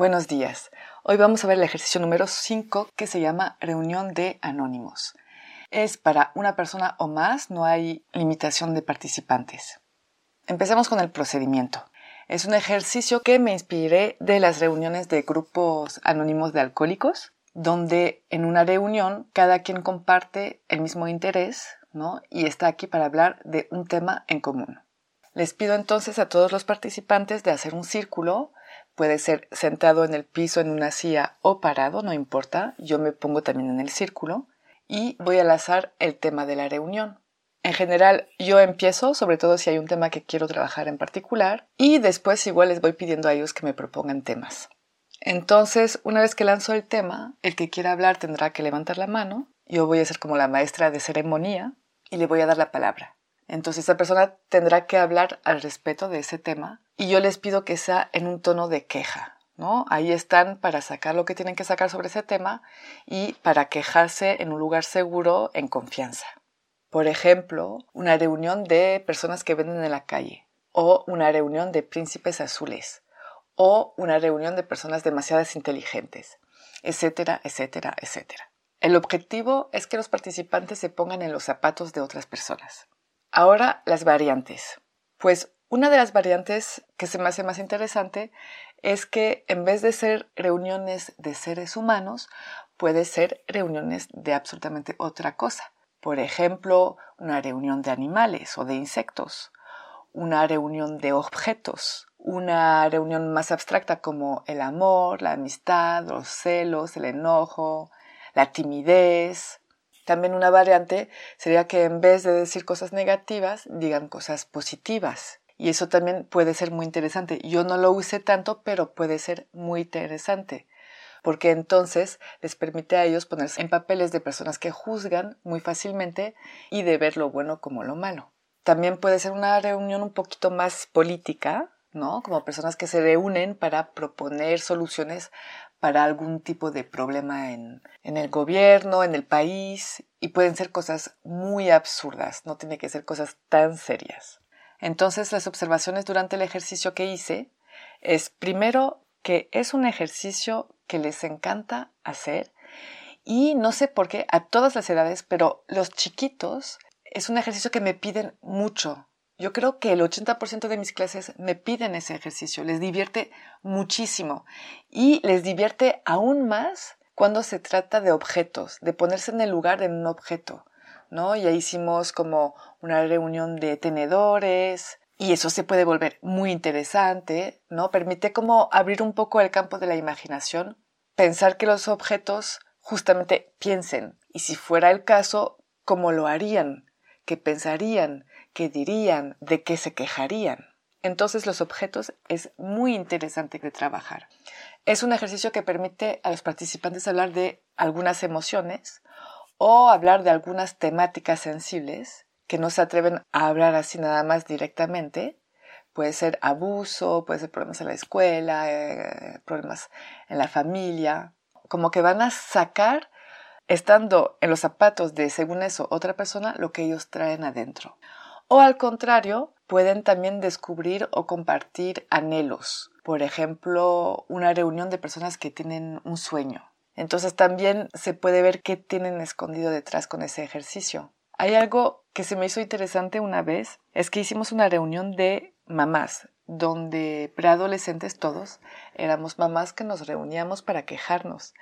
Buenos días. Hoy vamos a ver el ejercicio número 5 que se llama reunión de anónimos. Es para una persona o más, no hay limitación de participantes. Empecemos con el procedimiento. Es un ejercicio que me inspiré de las reuniones de grupos anónimos de alcohólicos, donde en una reunión cada quien comparte el mismo interés, ¿no? Y está aquí para hablar de un tema en común. Les pido entonces a todos los participantes de hacer un círculo, puede ser sentado en el piso en una silla o parado, no importa, yo me pongo también en el círculo y voy a lanzar el tema de la reunión. En general, yo empiezo, sobre todo si hay un tema que quiero trabajar en particular, y después igual les voy pidiendo a ellos que me propongan temas. Entonces, una vez que lanzo el tema, el que quiera hablar tendrá que levantar la mano. Yo voy a ser como la maestra de ceremonia y le voy a dar la palabra. Entonces, esa persona tendrá que hablar al respecto de ese tema y yo les pido que sea en un tono de queja, ¿no? Ahí están para sacar lo que tienen que sacar sobre ese tema y para quejarse en un lugar seguro, en confianza. Por ejemplo, una reunión de personas que venden en la calle o una reunión de príncipes azules o una reunión de personas demasiadas inteligentes, etcétera, etcétera, etcétera. El objetivo es que los participantes se pongan en los zapatos de otras personas. Ahora las variantes. Pues una de las variantes que se me hace más interesante es que en vez de ser reuniones de seres humanos, puede ser reuniones de absolutamente otra cosa. Por ejemplo, una reunión de animales o de insectos, una reunión de objetos, una reunión más abstracta como el amor, la amistad, los celos, el enojo, la timidez. También una variante sería que en vez de decir cosas negativas, digan cosas positivas. Y eso también puede ser muy interesante. Yo no lo use tanto, pero puede ser muy interesante. Porque entonces les permite a ellos ponerse en papeles de personas que juzgan muy fácilmente y de ver lo bueno como lo malo. También puede ser una reunión un poquito más política, ¿no? Como personas que se reúnen para proponer soluciones para algún tipo de problema en, en, el gobierno, en el país, y pueden ser cosas muy absurdas, no tiene que ser cosas tan serias. Entonces, las observaciones durante el ejercicio que hice es primero que es un ejercicio que les encanta hacer y no sé por qué a todas las edades, pero los chiquitos es un ejercicio que me piden mucho. Yo creo que el 80% de mis clases me piden ese ejercicio, les divierte muchísimo y les divierte aún más cuando se trata de objetos, de ponerse en el lugar de un objeto, ¿no? Ya hicimos como una reunión de tenedores y eso se puede volver muy interesante, ¿no? Permite como abrir un poco el campo de la imaginación, pensar que los objetos justamente piensen y si fuera el caso, cómo lo harían, qué pensarían, qué dirían, de qué se quejarían. Entonces los objetos es muy interesante de trabajar. Es un ejercicio que permite a los participantes hablar de algunas emociones o hablar de algunas temáticas sensibles que no se atreven a hablar así nada más directamente. Puede ser abuso, puede ser problemas en la escuela, eh, problemas en la familia. Como que van a sacar estando en los zapatos de, según eso, otra persona, lo que ellos traen adentro. O al contrario, pueden también descubrir o compartir anhelos. Por ejemplo, una reunión de personas que tienen un sueño. Entonces también se puede ver qué tienen escondido detrás con ese ejercicio. Hay algo que se me hizo interesante una vez, es que hicimos una reunión de mamás, donde preadolescentes todos éramos mamás que nos reuníamos para quejarnos.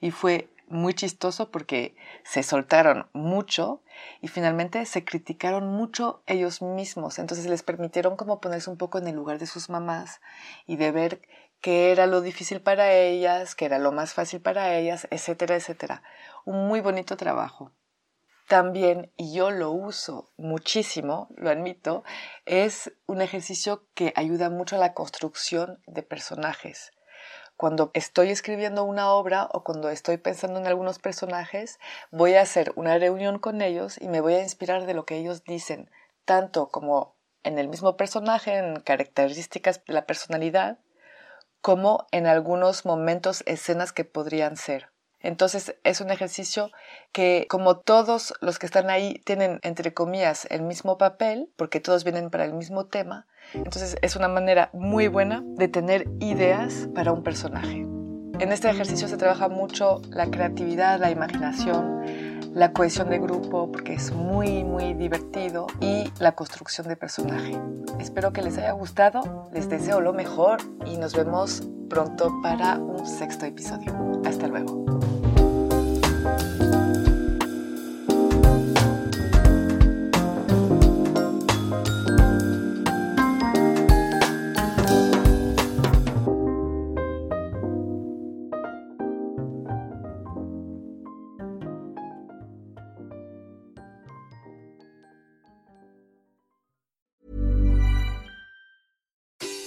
Y fue muy chistoso porque se soltaron mucho y finalmente se criticaron mucho ellos mismos. Entonces les permitieron como ponerse un poco en el lugar de sus mamás y de ver qué era lo difícil para ellas, qué era lo más fácil para ellas, etcétera, etcétera. Un muy bonito trabajo. También, y yo lo uso muchísimo, lo admito, es un ejercicio que ayuda mucho a la construcción de personajes. Cuando estoy escribiendo una obra o cuando estoy pensando en algunos personajes, voy a hacer una reunión con ellos y me voy a inspirar de lo que ellos dicen, tanto como en el mismo personaje, en características de la personalidad, como en algunos momentos, escenas que podrían ser. Entonces es un ejercicio que como todos los que están ahí tienen entre comillas el mismo papel, porque todos vienen para el mismo tema, entonces es una manera muy buena de tener ideas para un personaje. En este ejercicio se trabaja mucho la creatividad, la imaginación, la cohesión de grupo, porque es muy, muy divertido, y la construcción de personaje. Espero que les haya gustado, les deseo lo mejor y nos vemos pronto para un sexto episodio. Hasta luego.